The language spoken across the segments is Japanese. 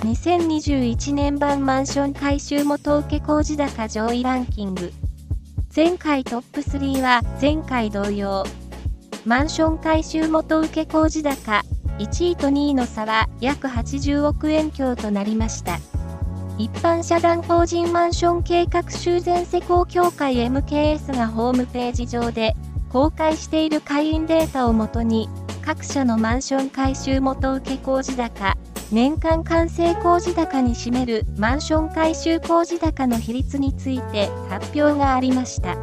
2021年版マンション改修元請工事高上位ランキング。前回トップ3は前回同様。マンション改修元請工事高、1位と2位の差は約80億円強となりました。一般社団法人マンション計画修繕施工協会 MKS がホームページ上で公開している会員データをもとに各社のマンション改修元請工事高年間完成工事高に占めるマンション改修工事高の比率について発表がありました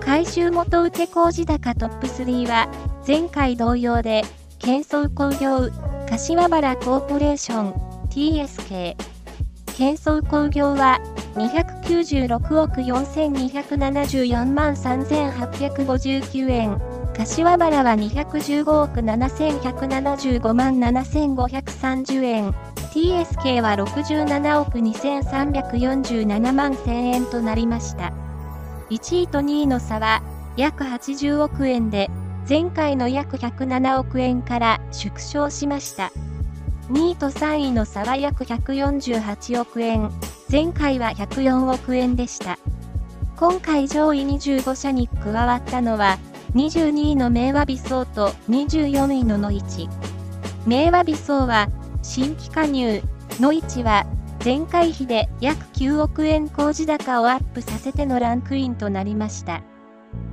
改修元請工事高トップ3は前回同様で建装工業柏原コーポレーション TSK 建装工業は296億4274万3859円。柏原は215億7175万7530円。TSK は67億2347万1000円となりました。1位と2位の差は約80億円で、前回の約107億円から縮小しました。2位と3位の差は約148億円。前回は104億円でした。今回上位25社に加わったのは、22位の明和美荘と24位の野市。明和美荘は、新規加入、野市は、前回比で約9億円工事高をアップさせてのランクインとなりました。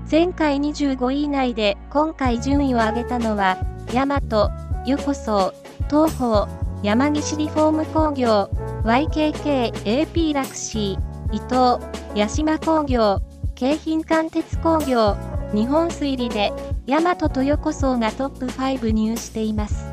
前回25位以内で今回順位を上げたのは、大和、横荘、東方、山岸リフォーム工業、YKK、AP ラクシー、伊藤、八島工業、京浜関鉄工業、日本推理で、大和豊子荘がトップ5入しています。